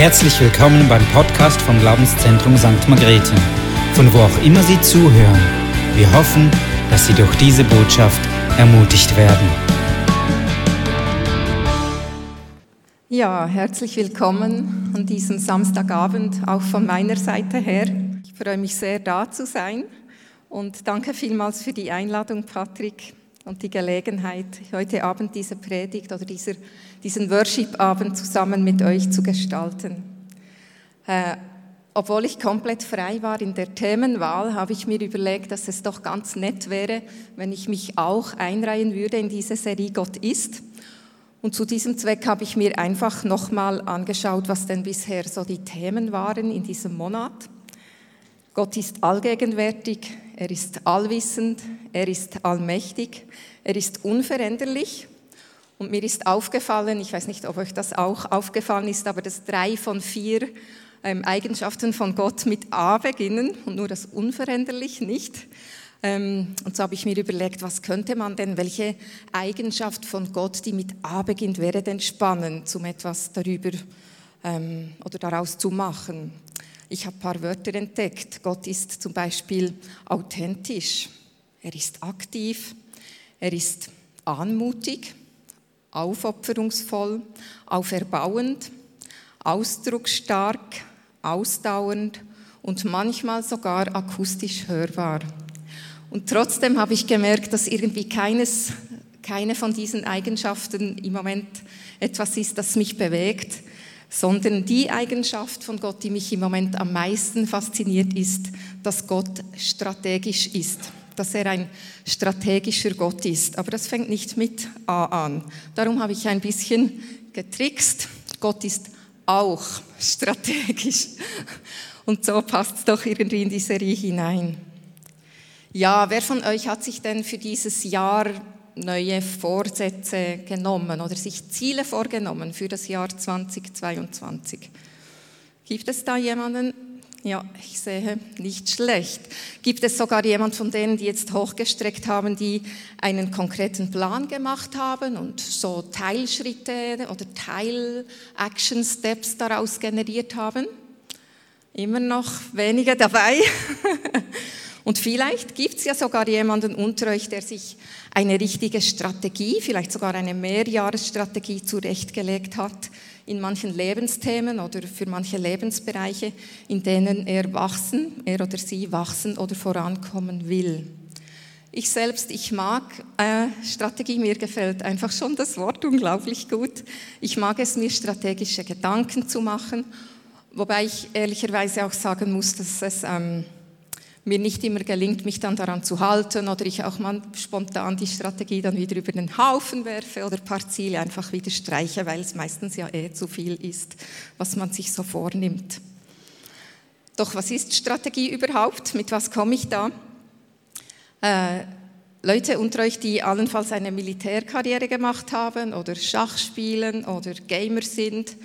Herzlich willkommen beim Podcast vom Glaubenszentrum St. Margrethe, von wo auch immer Sie zuhören. Wir hoffen, dass Sie durch diese Botschaft ermutigt werden. Ja, herzlich willkommen an diesem Samstagabend auch von meiner Seite her. Ich freue mich sehr, da zu sein und danke vielmals für die Einladung, Patrick, und die Gelegenheit, heute Abend diese Predigt oder dieser, diesen Worship-Abend zusammen mit euch zu gestalten. Äh, obwohl ich komplett frei war in der Themenwahl, habe ich mir überlegt, dass es doch ganz nett wäre, wenn ich mich auch einreihen würde in diese Serie Gott ist. Und zu diesem Zweck habe ich mir einfach nochmal angeschaut, was denn bisher so die Themen waren in diesem Monat. Gott ist allgegenwärtig, er ist allwissend, er ist allmächtig, er ist unveränderlich. Und mir ist aufgefallen, ich weiß nicht, ob euch das auch aufgefallen ist, aber dass drei von vier ähm, Eigenschaften von Gott mit A beginnen und nur das unveränderlich nicht. Ähm, und so habe ich mir überlegt, was könnte man denn, welche Eigenschaft von Gott, die mit A beginnt, wäre denn spannend, um etwas darüber ähm, oder daraus zu machen. Ich habe ein paar Wörter entdeckt. Gott ist zum Beispiel authentisch, er ist aktiv, er ist anmutig, aufopferungsvoll, auferbauend, ausdrucksstark, ausdauernd und manchmal sogar akustisch hörbar. Und trotzdem habe ich gemerkt, dass irgendwie keines, keine von diesen Eigenschaften im Moment etwas ist, das mich bewegt, sondern die Eigenschaft von Gott, die mich im Moment am meisten fasziniert, ist, dass Gott strategisch ist, dass er ein strategischer Gott ist. Aber das fängt nicht mit A an. Darum habe ich ein bisschen getrickst. Gott ist auch strategisch. Und so passt es doch irgendwie in die Serie hinein. Ja, wer von euch hat sich denn für dieses Jahr neue Vorsätze genommen oder sich Ziele vorgenommen für das Jahr 2022. Gibt es da jemanden? Ja, ich sehe, nicht schlecht. Gibt es sogar jemand von denen, die jetzt hochgestreckt haben, die einen konkreten Plan gemacht haben und so Teilschritte oder Teil-Action-Steps daraus generiert haben? Immer noch wenige dabei. Und vielleicht gibt es ja sogar jemanden unter euch, der sich eine richtige Strategie, vielleicht sogar eine Mehrjahresstrategie zurechtgelegt hat in manchen Lebensthemen oder für manche Lebensbereiche, in denen er wachsen, er oder sie wachsen oder vorankommen will. Ich selbst, ich mag äh, Strategie, mir gefällt einfach schon das Wort unglaublich gut. Ich mag es, mir strategische Gedanken zu machen, wobei ich ehrlicherweise auch sagen muss, dass es... Ähm, mir nicht immer gelingt, mich dann daran zu halten oder ich auch mal spontan die Strategie dann wieder über den Haufen werfe oder ein paar Ziele einfach wieder streiche, weil es meistens ja eh zu viel ist, was man sich so vornimmt. Doch was ist Strategie überhaupt? Mit was komme ich da? Äh, Leute unter euch, die allenfalls eine Militärkarriere gemacht haben oder Schach spielen oder Gamer sind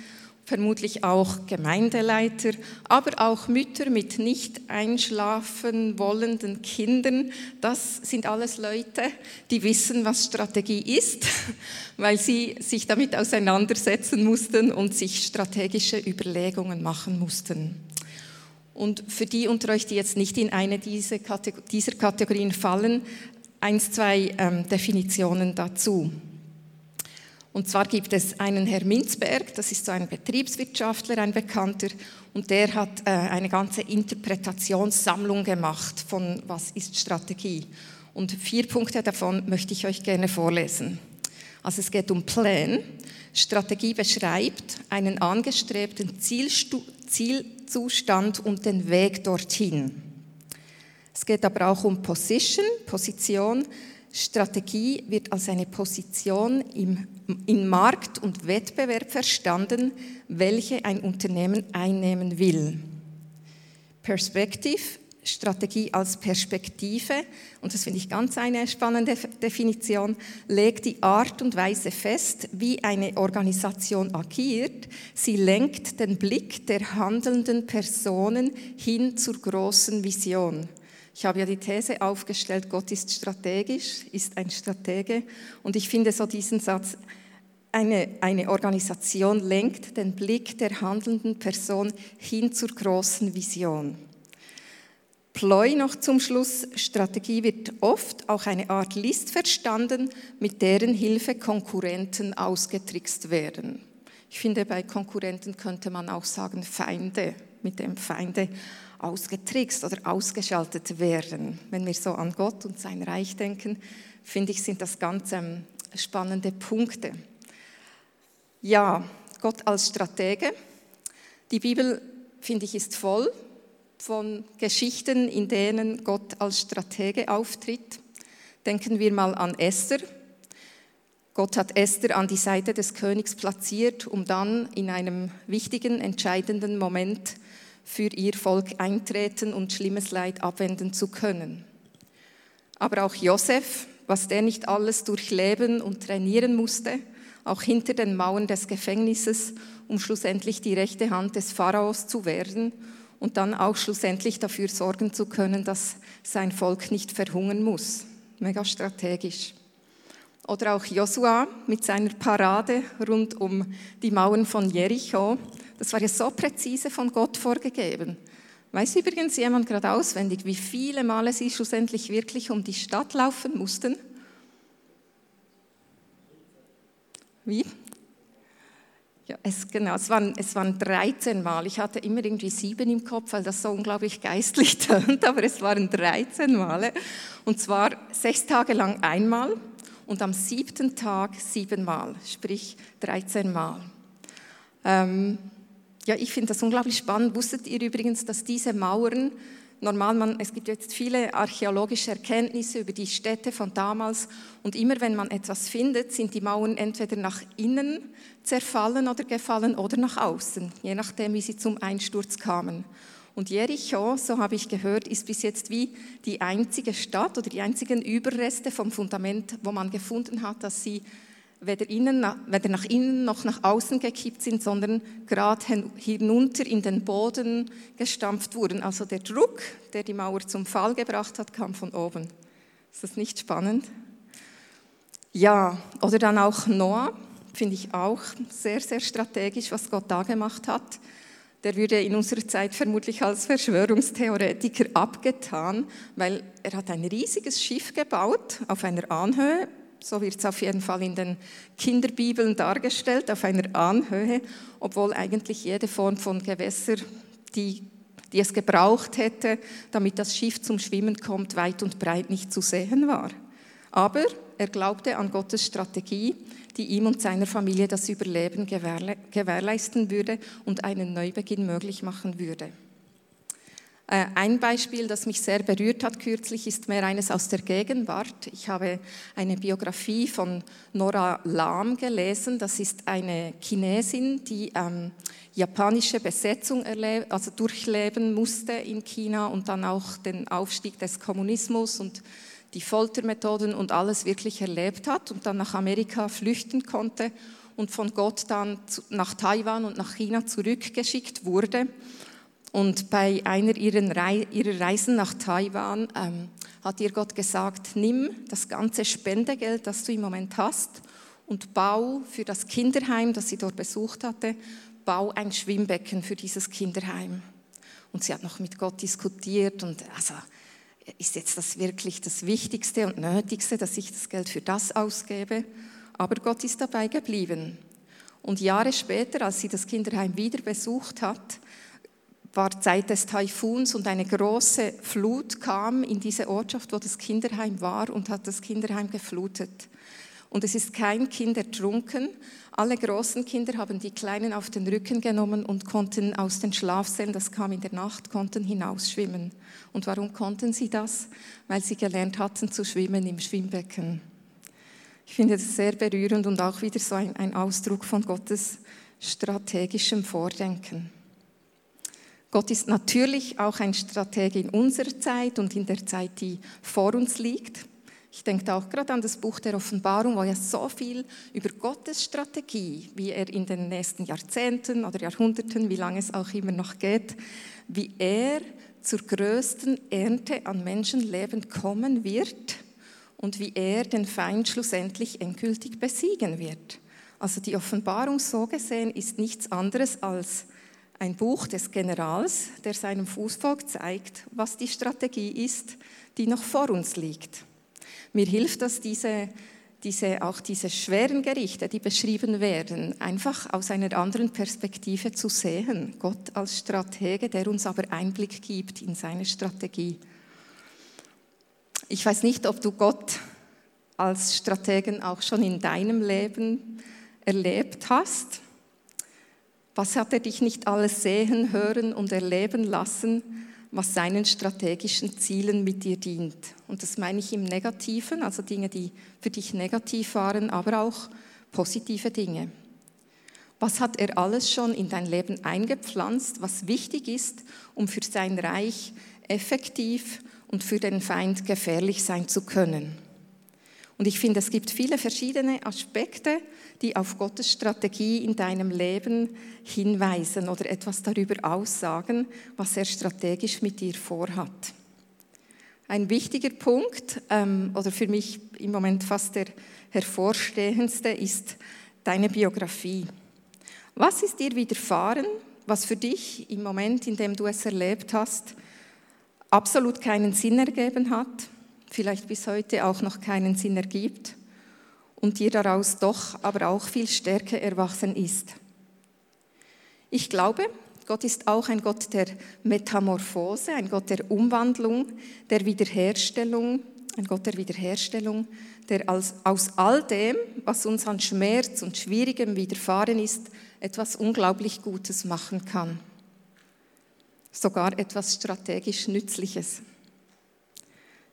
vermutlich auch Gemeindeleiter, aber auch Mütter mit nicht einschlafen wollenden Kindern. Das sind alles Leute, die wissen, was Strategie ist, weil sie sich damit auseinandersetzen mussten und sich strategische Überlegungen machen mussten. Und für die unter euch, die jetzt nicht in eine dieser Kategorien fallen, eins, zwei ähm, Definitionen dazu. Und zwar gibt es einen Herr Minzberg, das ist so ein Betriebswirtschaftler, ein Bekannter, und der hat äh, eine ganze Interpretationssammlung gemacht von was ist Strategie. Und vier Punkte davon möchte ich euch gerne vorlesen. Also es geht um Plan. Strategie beschreibt einen angestrebten Zielstu Zielzustand und den Weg dorthin. Es geht aber auch um Position, Position. Strategie wird als eine Position im, in Markt und Wettbewerb verstanden, welche ein Unternehmen einnehmen will. Perspective, Strategie als Perspektive, und das finde ich ganz eine spannende Definition, legt die Art und Weise fest, wie eine Organisation agiert. Sie lenkt den Blick der handelnden Personen hin zur großen Vision. Ich habe ja die These aufgestellt, Gott ist strategisch, ist ein Stratege. Und ich finde so diesen Satz eine, eine Organisation lenkt den Blick der handelnden Person hin zur großen Vision. Ploy noch zum Schluss. Strategie wird oft auch eine Art List verstanden, mit deren Hilfe Konkurrenten ausgetrickst werden. Ich finde, bei Konkurrenten könnte man auch sagen Feinde, mit dem Feinde ausgetrickst oder ausgeschaltet werden. Wenn wir so an Gott und sein Reich denken, finde ich, sind das ganz ähm, spannende Punkte. Ja, Gott als Stratege. Die Bibel, finde ich, ist voll von Geschichten, in denen Gott als Stratege auftritt. Denken wir mal an Esther. Gott hat Esther an die Seite des Königs platziert, um dann in einem wichtigen, entscheidenden Moment für ihr Volk eintreten und schlimmes Leid abwenden zu können. Aber auch Josef, was der nicht alles durchleben und trainieren musste, auch hinter den Mauern des Gefängnisses, um schlussendlich die rechte Hand des Pharaos zu werden und dann auch schlussendlich dafür sorgen zu können, dass sein Volk nicht verhungern muss. Mega strategisch. Oder auch Josua mit seiner Parade rund um die Mauern von Jericho, das war ja so präzise von Gott vorgegeben. Weiß übrigens jemand gerade auswendig, wie viele Male sie schlussendlich wirklich um die Stadt laufen mussten? Wie? Ja, es, genau, es waren, es waren 13 Mal. Ich hatte immer irgendwie sieben im Kopf, weil das so unglaublich geistlich tönt, aber es waren 13 Male. Und zwar sechs Tage lang einmal und am siebten Tag siebenmal, sprich 13 Mal. Ähm, ja, ich finde das unglaublich spannend. Wusstet ihr übrigens, dass diese Mauern, normal, man, es gibt jetzt viele archäologische Erkenntnisse über die Städte von damals und immer wenn man etwas findet, sind die Mauern entweder nach innen zerfallen oder gefallen oder nach außen, je nachdem, wie sie zum Einsturz kamen. Und Jericho, so habe ich gehört, ist bis jetzt wie die einzige Stadt oder die einzigen Überreste vom Fundament, wo man gefunden hat, dass sie weder, innen, weder nach innen noch nach außen gekippt sind, sondern gerade hinunter in den Boden gestampft wurden. Also der Druck, der die Mauer zum Fall gebracht hat, kam von oben. Ist das nicht spannend? Ja, oder dann auch Noah, finde ich auch sehr, sehr strategisch, was Gott da gemacht hat. Der würde in unserer Zeit vermutlich als Verschwörungstheoretiker abgetan, weil er hat ein riesiges Schiff gebaut auf einer Anhöhe so wird es auf jeden Fall in den Kinderbibeln dargestellt, auf einer Anhöhe, obwohl eigentlich jede Form von Gewässer, die, die es gebraucht hätte, damit das Schiff zum Schwimmen kommt, weit und breit nicht zu sehen war. Aber er glaubte an Gottes Strategie, die ihm und seiner Familie das Überleben gewährleisten würde und einen Neubeginn möglich machen würde. Äh, ein Beispiel, das mich sehr berührt hat kürzlich, ist mehr eines aus der Gegenwart. Ich habe eine Biografie von Nora Lam gelesen. Das ist eine Chinesin, die ähm, japanische Besetzung also durchleben musste in China und dann auch den Aufstieg des Kommunismus und die Foltermethoden und alles wirklich erlebt hat und dann nach Amerika flüchten konnte und von Gott dann nach Taiwan und nach China zurückgeschickt wurde und bei einer ihrer Reisen nach Taiwan ähm, hat ihr Gott gesagt, nimm das ganze Spendegeld, das du im Moment hast, und bau für das Kinderheim, das sie dort besucht hatte, bau ein Schwimmbecken für dieses Kinderheim. Und sie hat noch mit Gott diskutiert und also ist jetzt das wirklich das Wichtigste und Nötigste, dass ich das Geld für das ausgebe? Aber Gott ist dabei geblieben. Und Jahre später, als sie das Kinderheim wieder besucht hat, war Zeit des Taifuns und eine große Flut kam in diese Ortschaft, wo das Kinderheim war und hat das Kinderheim geflutet. Und es ist kein Kind ertrunken. Alle großen Kinder haben die Kleinen auf den Rücken genommen und konnten aus den Schlafsälen, das kam in der Nacht, konnten hinausschwimmen. Und warum konnten sie das? Weil sie gelernt hatten zu schwimmen im Schwimmbecken. Ich finde das sehr berührend und auch wieder so ein, ein Ausdruck von Gottes strategischem Vordenken. Gott ist natürlich auch ein Stratege in unserer Zeit und in der Zeit, die vor uns liegt. Ich denke auch gerade an das Buch der Offenbarung, wo ja so viel über Gottes Strategie, wie er in den nächsten Jahrzehnten oder Jahrhunderten, wie lange es auch immer noch geht, wie er zur größten Ernte an Menschenleben kommen wird und wie er den Feind schlussendlich endgültig besiegen wird. Also die Offenbarung so gesehen ist nichts anderes als ein Buch des Generals, der seinem Fußvolk zeigt, was die Strategie ist, die noch vor uns liegt. Mir hilft das, diese, diese, auch diese schweren Gerichte, die beschrieben werden, einfach aus einer anderen Perspektive zu sehen. Gott als Stratege, der uns aber Einblick gibt in seine Strategie. Ich weiß nicht, ob du Gott als Strategen auch schon in deinem Leben erlebt hast. Was hat er dich nicht alles sehen, hören und erleben lassen, was seinen strategischen Zielen mit dir dient? Und das meine ich im Negativen, also Dinge, die für dich negativ waren, aber auch positive Dinge. Was hat er alles schon in dein Leben eingepflanzt, was wichtig ist, um für sein Reich effektiv und für den Feind gefährlich sein zu können? Und ich finde, es gibt viele verschiedene Aspekte, die auf Gottes Strategie in deinem Leben hinweisen oder etwas darüber aussagen, was er strategisch mit dir vorhat. Ein wichtiger Punkt, ähm, oder für mich im Moment fast der hervorstehendste, ist deine Biografie. Was ist dir widerfahren, was für dich im Moment, in dem du es erlebt hast, absolut keinen Sinn ergeben hat, vielleicht bis heute auch noch keinen Sinn ergibt und dir daraus doch aber auch viel Stärke erwachsen ist. Ich glaube, Gott ist auch ein Gott der Metamorphose, ein Gott der Umwandlung, der Wiederherstellung, ein Gott der Wiederherstellung, der als, aus all dem, was uns an Schmerz und Schwierigem widerfahren ist, etwas unglaublich Gutes machen kann. Sogar etwas strategisch Nützliches.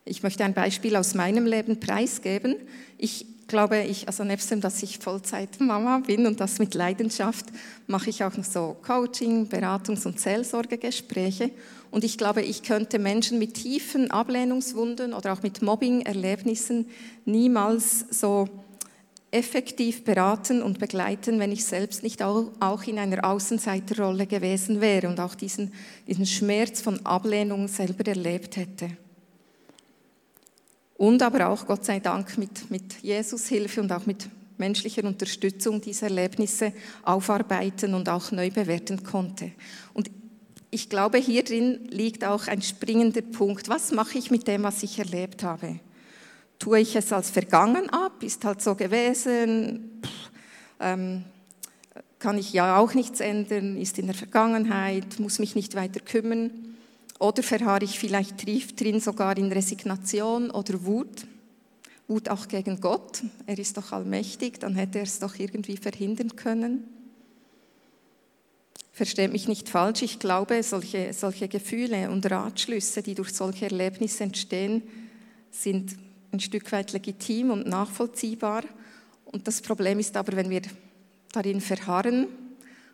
Ich möchte ein Beispiel aus meinem Leben preisgeben. Ich glaube, ich, also nebst dem, dass ich Vollzeit-Mama bin und das mit Leidenschaft, mache ich auch noch so Coaching, Beratungs- und Seelsorgegespräche. Und ich glaube, ich könnte Menschen mit tiefen Ablehnungswunden oder auch mit Mobbing-Erlebnissen niemals so effektiv beraten und begleiten, wenn ich selbst nicht auch in einer Außenseiterrolle gewesen wäre und auch diesen, diesen Schmerz von Ablehnung selber erlebt hätte und aber auch, Gott sei Dank, mit, mit Jesus Hilfe und auch mit menschlicher Unterstützung diese Erlebnisse aufarbeiten und auch neu bewerten konnte. Und ich glaube, hier drin liegt auch ein springender Punkt. Was mache ich mit dem, was ich erlebt habe? Tue ich es als vergangen ab? Ist halt so gewesen? Pff, ähm, kann ich ja auch nichts ändern? Ist in der Vergangenheit? Muss mich nicht weiter kümmern? Oder verharre ich vielleicht tief drin sogar in Resignation oder Wut? Wut auch gegen Gott. Er ist doch allmächtig, dann hätte er es doch irgendwie verhindern können. Versteht mich nicht falsch, ich glaube, solche, solche Gefühle und Ratschlüsse, die durch solche Erlebnisse entstehen, sind ein Stück weit legitim und nachvollziehbar. Und das Problem ist aber, wenn wir darin verharren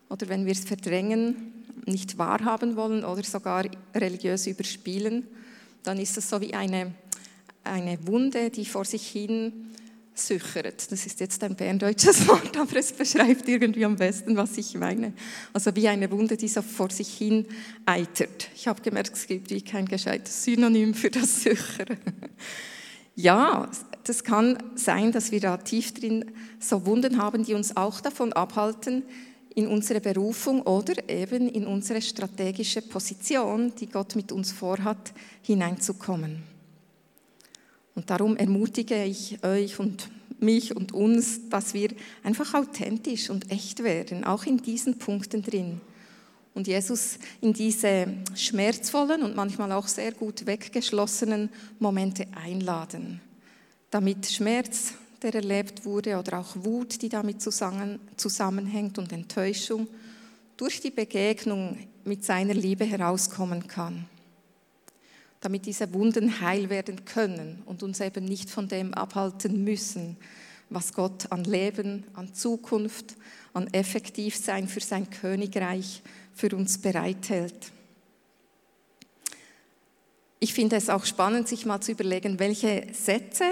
oder wenn wir es verdrängen, nicht wahrhaben wollen oder sogar religiös überspielen, dann ist es so wie eine, eine Wunde, die vor sich hin süchert. Das ist jetzt ein berndeutsches Wort, aber es beschreibt irgendwie am besten, was ich meine. Also wie eine Wunde, die so vor sich hin eitert. Ich habe gemerkt, es gibt wie kein gescheites Synonym für das Süchern. Ja, das kann sein, dass wir da tief drin so Wunden haben, die uns auch davon abhalten, in unsere Berufung oder eben in unsere strategische Position, die Gott mit uns vorhat, hineinzukommen. Und darum ermutige ich euch und mich und uns, dass wir einfach authentisch und echt werden, auch in diesen Punkten drin. Und Jesus in diese schmerzvollen und manchmal auch sehr gut weggeschlossenen Momente einladen, damit Schmerz der erlebt wurde, oder auch Wut, die damit zusammenhängt und Enttäuschung, durch die Begegnung mit seiner Liebe herauskommen kann. Damit diese Wunden heil werden können und uns eben nicht von dem abhalten müssen, was Gott an Leben, an Zukunft, an Effektivsein für sein Königreich für uns bereithält. Ich finde es auch spannend, sich mal zu überlegen, welche Sätze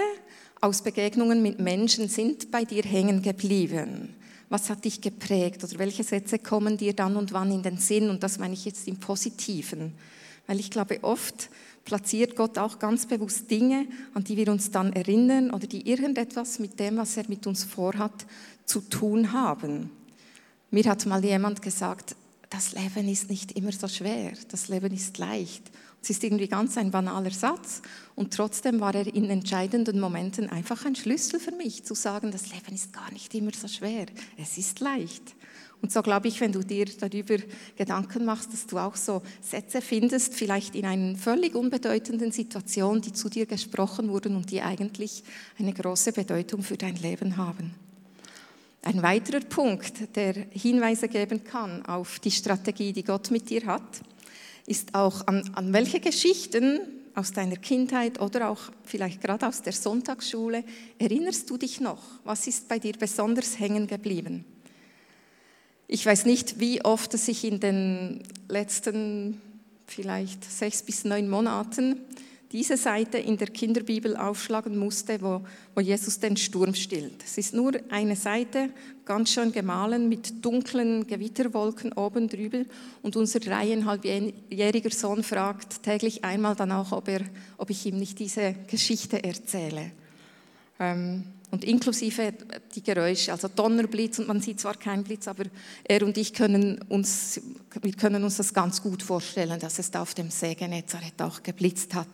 aus Begegnungen mit Menschen sind bei dir hängen geblieben? Was hat dich geprägt oder welche Sätze kommen dir dann und wann in den Sinn? Und das meine ich jetzt im Positiven. Weil ich glaube, oft platziert Gott auch ganz bewusst Dinge, an die wir uns dann erinnern oder die irgendetwas mit dem, was er mit uns vorhat, zu tun haben. Mir hat mal jemand gesagt, das Leben ist nicht immer so schwer, das Leben ist leicht. Es ist irgendwie ganz ein banaler Satz und trotzdem war er in entscheidenden Momenten einfach ein Schlüssel für mich, zu sagen, das Leben ist gar nicht immer so schwer, es ist leicht. Und so glaube ich, wenn du dir darüber Gedanken machst, dass du auch so Sätze findest, vielleicht in einer völlig unbedeutenden Situation, die zu dir gesprochen wurden und die eigentlich eine große Bedeutung für dein Leben haben. Ein weiterer Punkt, der Hinweise geben kann auf die Strategie, die Gott mit dir hat, ist auch, an, an welche Geschichten aus deiner Kindheit oder auch vielleicht gerade aus der Sonntagsschule erinnerst du dich noch? Was ist bei dir besonders hängen geblieben? Ich weiß nicht, wie oft es sich in den letzten vielleicht sechs bis neun Monaten diese Seite in der Kinderbibel aufschlagen musste, wo, wo Jesus den Sturm stillt. Es ist nur eine Seite, ganz schön gemahlen, mit dunklen Gewitterwolken oben drüber. Und unser dreieinhalbjähriger Sohn fragt täglich einmal dann auch, ob, er, ob ich ihm nicht diese Geschichte erzähle. Ähm, und inklusive die Geräusche, also Donnerblitz und man sieht zwar keinen Blitz, aber er und ich können uns, wir können uns das ganz gut vorstellen, dass es da auf dem See Genezareth auch geblitzt hat.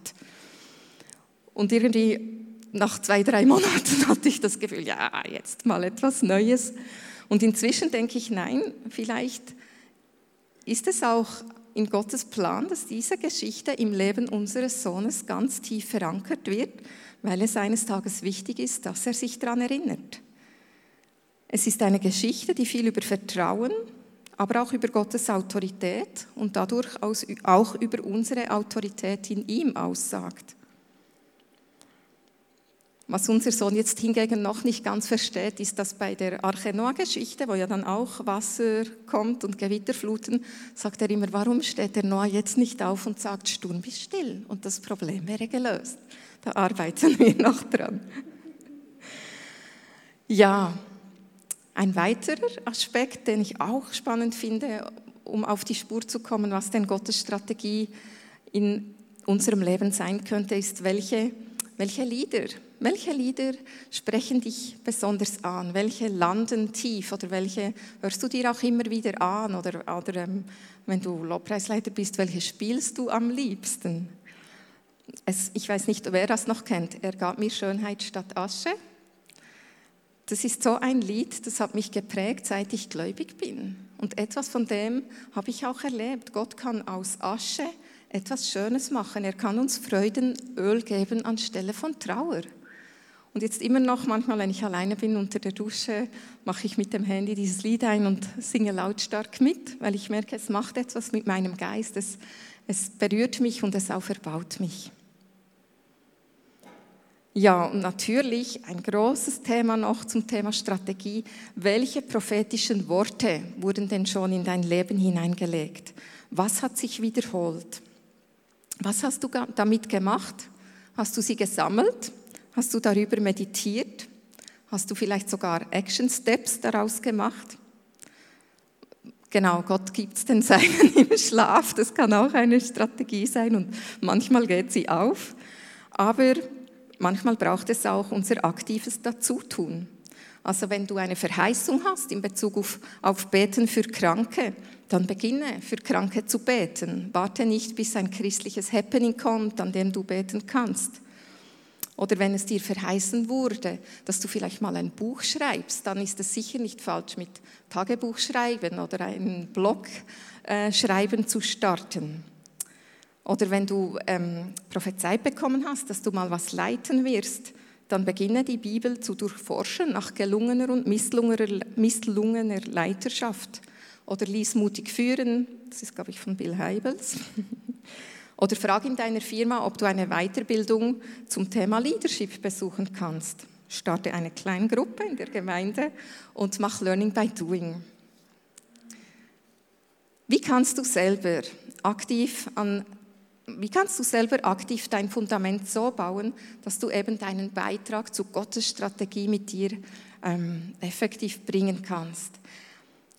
Und irgendwie nach zwei, drei Monaten hatte ich das Gefühl, ja, jetzt mal etwas Neues. Und inzwischen denke ich, nein, vielleicht ist es auch in Gottes Plan, dass diese Geschichte im Leben unseres Sohnes ganz tief verankert wird weil es eines Tages wichtig ist, dass er sich daran erinnert. Es ist eine Geschichte, die viel über Vertrauen, aber auch über Gottes Autorität und dadurch auch über unsere Autorität in ihm aussagt. Was unser Sohn jetzt hingegen noch nicht ganz versteht, ist, dass bei der Arche Noah-Geschichte, wo ja dann auch Wasser kommt und Gewitterfluten, sagt er immer, warum steht der Noah jetzt nicht auf und sagt, Sturm, bist still und das Problem wäre gelöst. Da arbeiten wir noch dran. Ja, ein weiterer Aspekt, den ich auch spannend finde, um auf die Spur zu kommen, was denn Gottes Strategie in unserem Leben sein könnte, ist, welche, welche Lieder, welche Lieder sprechen dich besonders an? Welche landen tief oder welche hörst du dir auch immer wieder an? Oder, oder ähm, wenn du Lobpreisleiter bist, welche spielst du am liebsten? es, ich weiß nicht, wer das noch kennt, er gab mir Schönheit statt Asche. Das ist so ein Lied, das hat mich geprägt, seit ich gläubig bin. Und etwas von dem habe ich auch erlebt. Gott kann aus Asche etwas Schönes machen. Er kann uns Freudenöl geben anstelle von Trauer. Und jetzt immer noch, manchmal, wenn ich alleine bin unter der Dusche, mache ich mit dem Handy dieses Lied ein und singe lautstark mit, weil ich merke, es macht etwas mit meinem Geist. Es, es berührt mich und es auferbaut mich. Ja, und natürlich ein großes Thema noch zum Thema Strategie. Welche prophetischen Worte wurden denn schon in dein Leben hineingelegt? Was hat sich wiederholt? Was hast du damit gemacht? Hast du sie gesammelt? Hast du darüber meditiert? Hast du vielleicht sogar Action Steps daraus gemacht? Genau, Gott gibt es den Seinen im Schlaf. Das kann auch eine Strategie sein und manchmal geht sie auf. Aber manchmal braucht es auch unser aktives Dazutun. Also wenn du eine Verheißung hast in Bezug auf, auf Beten für Kranke, dann beginne für Kranke zu beten. Warte nicht, bis ein christliches Happening kommt, an dem du beten kannst. Oder wenn es dir verheißen wurde, dass du vielleicht mal ein Buch schreibst, dann ist es sicher nicht falsch, mit Tagebuch schreiben oder einen Blog äh, schreiben zu starten. Oder wenn du ähm, prophezeit bekommen hast, dass du mal was leiten wirst, dann beginne die Bibel zu durchforschen nach gelungener und misslungener, misslungener Leiterschaft. Oder lies mutig führen, das ist, glaube ich, von Bill Heibels. Oder frag in deiner Firma, ob du eine Weiterbildung zum Thema Leadership besuchen kannst. Starte eine kleine Gruppe in der Gemeinde und mach Learning by Doing. Wie kannst du selber aktiv an wie kannst du selber aktiv dein Fundament so bauen, dass du eben deinen Beitrag zu Gottes Strategie mit dir ähm, effektiv bringen kannst?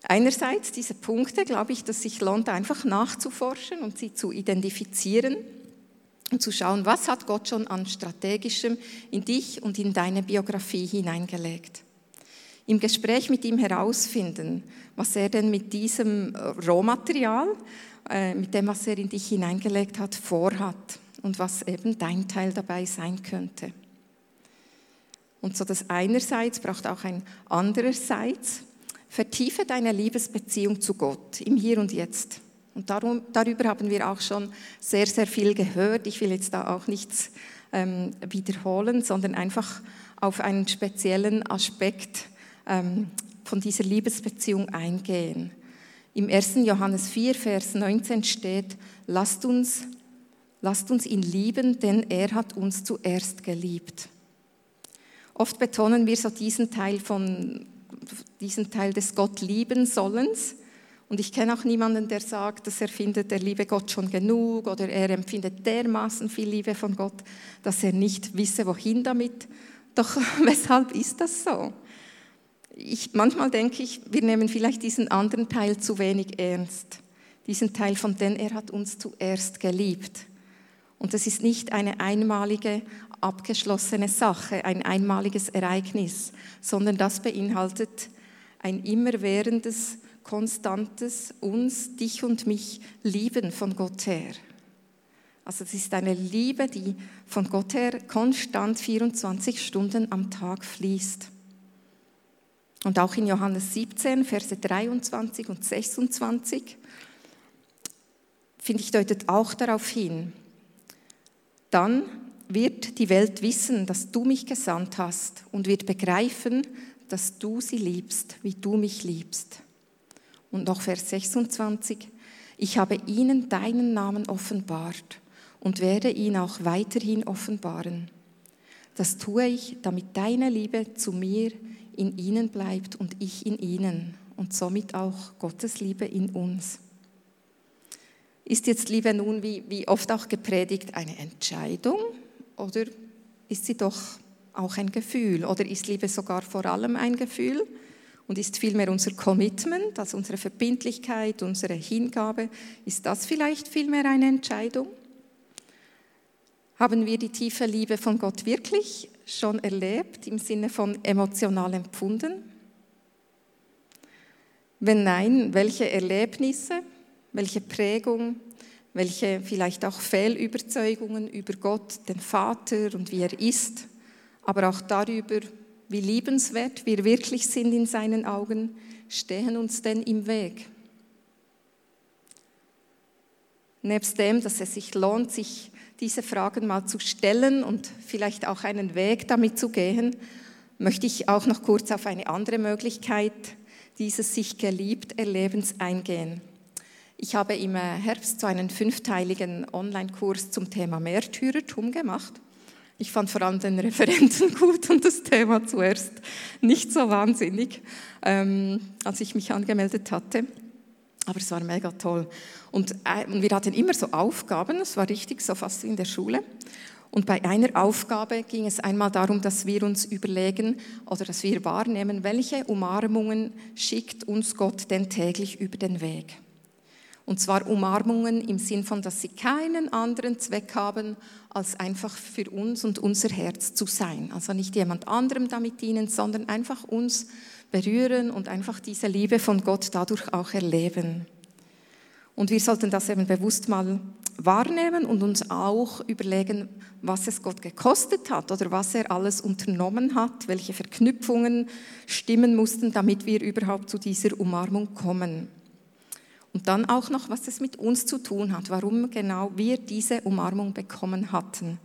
Einerseits diese Punkte, glaube ich, dass sich lohnt, einfach nachzuforschen und sie zu identifizieren. und zu schauen, was hat Gott schon an strategischem in dich und in deine Biografie hineingelegt. Im Gespräch mit ihm herausfinden, was er denn mit diesem Rohmaterial, äh, mit dem, was er in dich hineingelegt hat, vorhat und was eben dein Teil dabei sein könnte. Und so das einerseits braucht auch ein andererseits. Vertiefe deine Liebesbeziehung zu Gott im Hier und Jetzt. Und darum, darüber haben wir auch schon sehr, sehr viel gehört. Ich will jetzt da auch nichts ähm, wiederholen, sondern einfach auf einen speziellen Aspekt ähm, von dieser Liebesbeziehung eingehen. Im 1. Johannes 4, Vers 19 steht, lasst uns, lasst uns ihn lieben, denn er hat uns zuerst geliebt. Oft betonen wir so diesen Teil, von, diesen Teil des Gott lieben Sollens und ich kenne auch niemanden, der sagt, dass er findet, er liebe Gott schon genug oder er empfindet dermaßen viel Liebe von Gott, dass er nicht wisse, wohin damit. Doch weshalb ist das so? Ich, manchmal denke ich, wir nehmen vielleicht diesen anderen Teil zu wenig ernst. Diesen Teil von, denn er hat uns zuerst geliebt. Und das ist nicht eine einmalige, abgeschlossene Sache, ein einmaliges Ereignis, sondern das beinhaltet ein immerwährendes konstantes uns, dich und mich lieben von Gott her. Also es ist eine Liebe, die von Gott her konstant 24 Stunden am Tag fließt. Und auch in Johannes 17, Verse 23 und 26, finde ich, deutet auch darauf hin. Dann wird die Welt wissen, dass du mich gesandt hast und wird begreifen, dass du sie liebst, wie du mich liebst. Und noch Vers 26. Ich habe ihnen deinen Namen offenbart und werde ihn auch weiterhin offenbaren. Das tue ich, damit deine Liebe zu mir in ihnen bleibt und ich in ihnen und somit auch Gottes Liebe in uns. Ist jetzt Liebe nun, wie, wie oft auch gepredigt, eine Entscheidung oder ist sie doch auch ein Gefühl oder ist Liebe sogar vor allem ein Gefühl? und ist vielmehr unser Commitment, also unsere Verbindlichkeit, unsere Hingabe, ist das vielleicht vielmehr eine Entscheidung? Haben wir die tiefe Liebe von Gott wirklich schon erlebt, im Sinne von emotional empfunden? Wenn nein, welche Erlebnisse, welche Prägung, welche vielleicht auch Fehlüberzeugungen über Gott, den Vater und wie er ist, aber auch darüber, wie liebenswert wir wirklich sind in seinen Augen, stehen uns denn im Weg? Nebst dem, dass es sich lohnt, sich diese Fragen mal zu stellen und vielleicht auch einen Weg damit zu gehen, möchte ich auch noch kurz auf eine andere Möglichkeit dieses sich geliebt Erlebens eingehen. Ich habe im Herbst so einen fünfteiligen Online-Kurs zum Thema Märtyrertum gemacht. Ich fand vor allem den Referenten gut und das Thema zuerst nicht so wahnsinnig, ähm, als ich mich angemeldet hatte. Aber es war mega toll. Und, äh, wir hatten immer so Aufgaben, es war richtig, so fast wie in der Schule. Und bei einer Aufgabe ging es einmal darum, dass wir uns überlegen oder dass wir wahrnehmen, welche Umarmungen schickt uns Gott denn täglich über den Weg. Und zwar Umarmungen im Sinn von, dass sie keinen anderen Zweck haben, als einfach für uns und unser Herz zu sein. Also nicht jemand anderem damit dienen, sondern einfach uns berühren und einfach diese Liebe von Gott dadurch auch erleben. Und wir sollten das eben bewusst mal wahrnehmen und uns auch überlegen, was es Gott gekostet hat oder was er alles unternommen hat, welche Verknüpfungen stimmen mussten, damit wir überhaupt zu dieser Umarmung kommen. Und dann auch noch, was es mit uns zu tun hat, warum genau wir diese Umarmung bekommen hatten.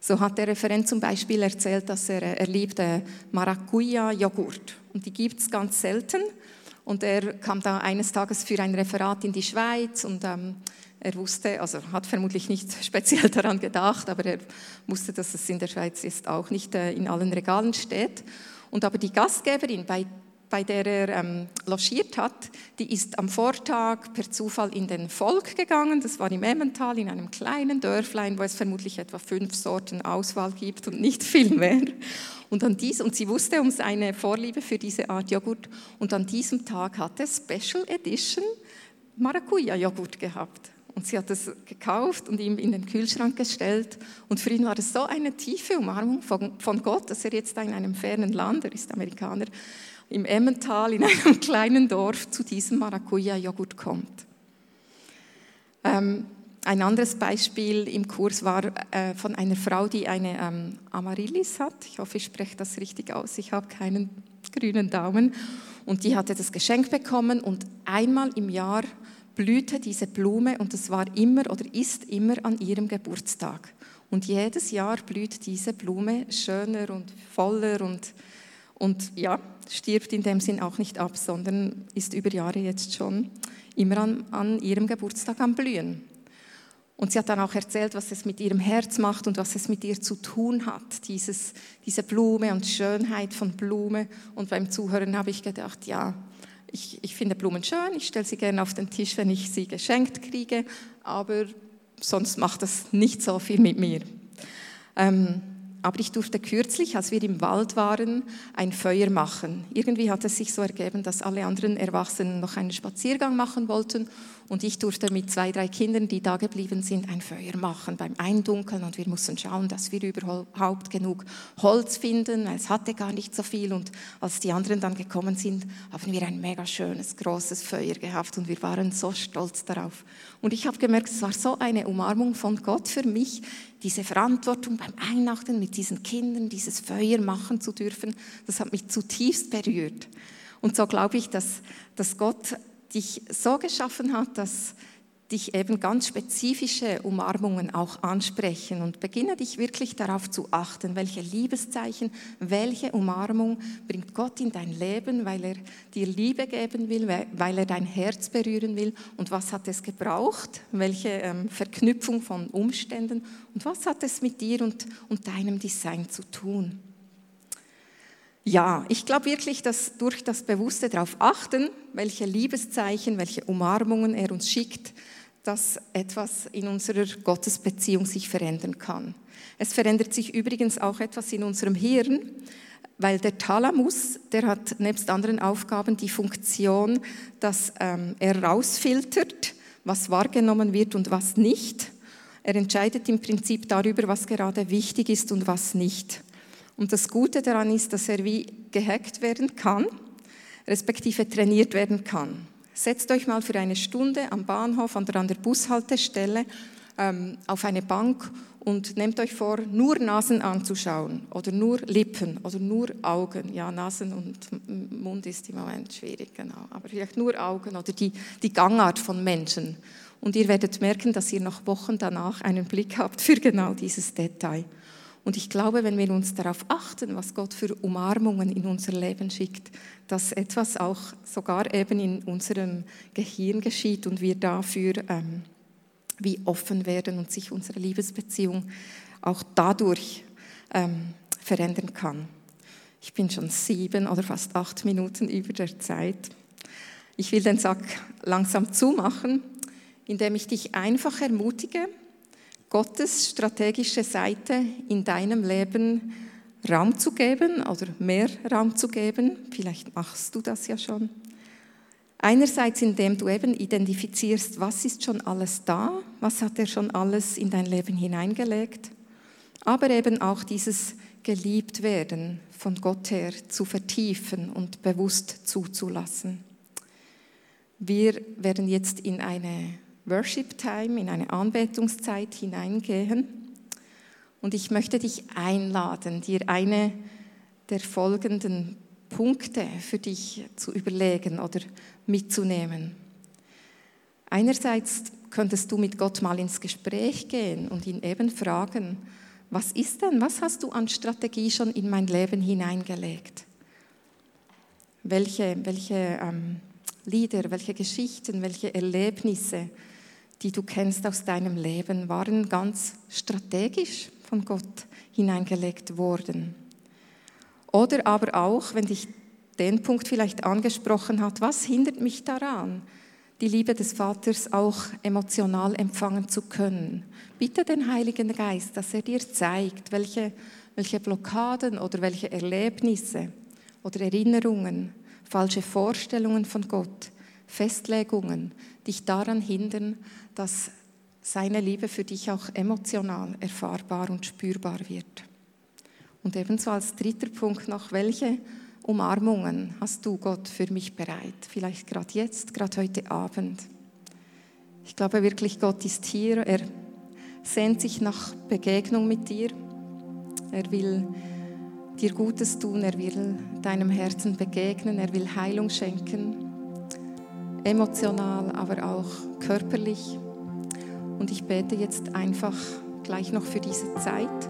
So hat der Referent zum Beispiel erzählt, dass er, er liebt Maracuja-Joghurt. Und die gibt es ganz selten. Und er kam da eines Tages für ein Referat in die Schweiz und ähm, er wusste, also hat vermutlich nicht speziell daran gedacht, aber er wusste, dass es in der Schweiz jetzt auch nicht äh, in allen Regalen steht. Und aber die Gastgeberin, bei bei der er ähm, logiert hat, die ist am Vortag per Zufall in den Volk gegangen. Das war im Emmental, in einem kleinen Dörflein, wo es vermutlich etwa fünf Sorten Auswahl gibt und nicht viel mehr. Und, an dies, und sie wusste um seine Vorliebe für diese Art Joghurt. Und an diesem Tag hatte Special Edition Maracuja-Joghurt gehabt. Und sie hat es gekauft und ihm in den Kühlschrank gestellt. Und für ihn war es so eine tiefe Umarmung von, von Gott, dass er jetzt in einem fernen Land, er ist Amerikaner, im Emmental in einem kleinen Dorf zu diesem Maracuja-Joghurt kommt. Ähm, ein anderes Beispiel im Kurs war äh, von einer Frau, die eine ähm, Amaryllis hat. Ich hoffe, ich spreche das richtig aus. Ich habe keinen grünen Daumen. Und die hatte das Geschenk bekommen und einmal im Jahr blühte diese Blume und es war immer oder ist immer an ihrem Geburtstag. Und jedes Jahr blüht diese Blume schöner und voller und, und ja, stirbt in dem Sinn auch nicht ab, sondern ist über Jahre jetzt schon immer an, an ihrem Geburtstag am Blühen. Und sie hat dann auch erzählt, was es mit ihrem Herz macht und was es mit ihr zu tun hat, dieses, diese Blume und Schönheit von Blume. Und beim Zuhören habe ich gedacht, ja, ich, ich finde Blumen schön, ich stelle sie gerne auf den Tisch, wenn ich sie geschenkt kriege, aber sonst macht das nicht so viel mit mir. Ähm, aber ich durfte kürzlich, als wir im Wald waren, ein Feuer machen. Irgendwie hat es sich so ergeben, dass alle anderen Erwachsenen noch einen Spaziergang machen wollten und ich durfte mit zwei, drei Kindern, die da geblieben sind, ein Feuer machen beim Eindunkeln. Und wir mussten schauen, dass wir überhaupt genug Holz finden, weil es hatte gar nicht so viel. Und als die anderen dann gekommen sind, haben wir ein mega schönes, großes Feuer gehabt und wir waren so stolz darauf. Und ich habe gemerkt, es war so eine Umarmung von Gott für mich, diese Verantwortung beim Einachten mit diesen Kindern, dieses Feuer machen zu dürfen. Das hat mich zutiefst berührt. Und so glaube ich, dass, dass Gott dich so geschaffen hat, dass dich eben ganz spezifische Umarmungen auch ansprechen. Und beginne dich wirklich darauf zu achten, welche Liebeszeichen, welche Umarmung bringt Gott in dein Leben, weil er dir Liebe geben will, weil er dein Herz berühren will. Und was hat es gebraucht, welche ähm, Verknüpfung von Umständen? Und was hat es mit dir und, und deinem Design zu tun. Ja, ich glaube wirklich, dass durch das bewusste darauf achten, welche Liebeszeichen, welche Umarmungen er uns schickt, dass etwas in unserer Gottesbeziehung sich verändern kann. Es verändert sich übrigens auch etwas in unserem Hirn, weil der Thalamus, der hat nebst anderen Aufgaben die Funktion, dass ähm, er rausfiltert, was wahrgenommen wird und was nicht. Er entscheidet im Prinzip darüber, was gerade wichtig ist und was nicht. Und das Gute daran ist, dass er wie gehackt werden kann, respektive trainiert werden kann. Setzt euch mal für eine Stunde am Bahnhof oder an der Bushaltestelle ähm, auf eine Bank und nehmt euch vor, nur Nasen anzuschauen oder nur Lippen oder nur Augen. Ja, Nasen und Mund ist im Moment schwierig, genau. Aber vielleicht nur Augen oder die, die Gangart von Menschen. Und ihr werdet merken, dass ihr noch Wochen danach einen Blick habt für genau dieses Detail. Und ich glaube, wenn wir uns darauf achten, was Gott für Umarmungen in unser Leben schickt, dass etwas auch sogar eben in unserem Gehirn geschieht und wir dafür ähm, wie offen werden und sich unsere Liebesbeziehung auch dadurch ähm, verändern kann. Ich bin schon sieben oder fast acht Minuten über der Zeit. Ich will den Sack langsam zumachen, indem ich dich einfach ermutige, Gottes strategische Seite in deinem Leben Raum zu geben oder mehr Raum zu geben. Vielleicht machst du das ja schon. Einerseits, indem du eben identifizierst, was ist schon alles da, was hat er schon alles in dein Leben hineingelegt, aber eben auch dieses Geliebtwerden von Gott her zu vertiefen und bewusst zuzulassen. Wir werden jetzt in eine Worship Time, in eine Anbetungszeit hineingehen. Und ich möchte dich einladen, dir eine der folgenden Punkte für dich zu überlegen oder mitzunehmen. Einerseits könntest du mit Gott mal ins Gespräch gehen und ihn eben fragen, was ist denn, was hast du an Strategie schon in mein Leben hineingelegt? Welche, welche ähm, Lieder, welche Geschichten, welche Erlebnisse die du kennst aus deinem Leben, waren ganz strategisch von Gott hineingelegt worden. Oder aber auch, wenn dich den Punkt vielleicht angesprochen hat, was hindert mich daran, die Liebe des Vaters auch emotional empfangen zu können? Bitte den Heiligen Geist, dass er dir zeigt, welche, welche Blockaden oder welche Erlebnisse oder Erinnerungen, falsche Vorstellungen von Gott, Festlegungen dich daran hindern, dass seine Liebe für dich auch emotional erfahrbar und spürbar wird. Und ebenso als dritter Punkt noch, welche Umarmungen hast du, Gott, für mich bereit? Vielleicht gerade jetzt, gerade heute Abend. Ich glaube wirklich, Gott ist hier. Er sehnt sich nach Begegnung mit dir. Er will dir Gutes tun. Er will deinem Herzen begegnen. Er will Heilung schenken. Emotional, aber auch körperlich. Und ich bete jetzt einfach gleich noch für diese Zeit.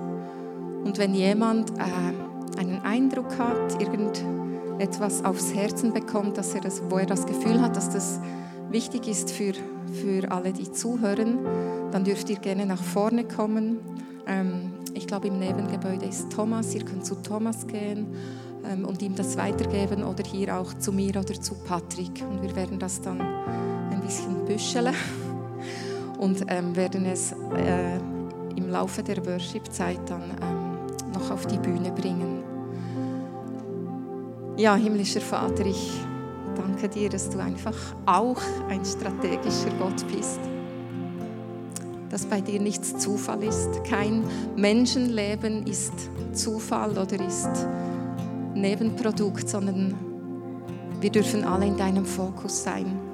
Und wenn jemand äh, einen Eindruck hat, irgendetwas aufs Herzen bekommt, dass er das, wo er das Gefühl hat, dass das wichtig ist für, für alle, die zuhören, dann dürft ihr gerne nach vorne kommen. Ähm, ich glaube, im Nebengebäude ist Thomas. Ihr könnt zu Thomas gehen ähm, und ihm das weitergeben oder hier auch zu mir oder zu Patrick. Und wir werden das dann ein bisschen büscheln und ähm, werden es äh, im Laufe der Worship-Zeit dann ähm, noch auf die Bühne bringen. Ja, himmlischer Vater, ich danke dir, dass du einfach auch ein strategischer Gott bist. Dass bei dir nichts Zufall ist. Kein Menschenleben ist Zufall oder ist Nebenprodukt, sondern wir dürfen alle in deinem Fokus sein.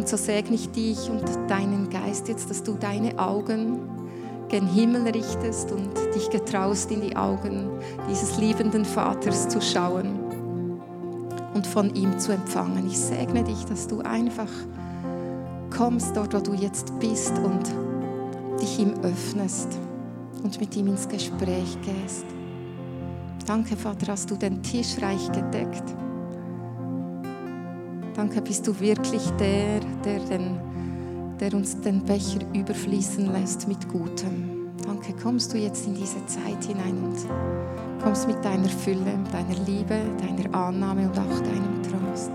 Und so segne ich dich und deinen Geist jetzt, dass du deine Augen gen Himmel richtest und dich getraust, in die Augen dieses liebenden Vaters zu schauen und von ihm zu empfangen. Ich segne dich, dass du einfach kommst dort, wo du jetzt bist und dich ihm öffnest und mit ihm ins Gespräch gehst. Danke, Vater, hast du den Tisch reich gedeckt. Danke, bist du wirklich der, der, den, der uns den Becher überfließen lässt mit Gutem. Danke, kommst du jetzt in diese Zeit hinein und kommst mit deiner Fülle, deiner Liebe, deiner Annahme und auch deinem Trost.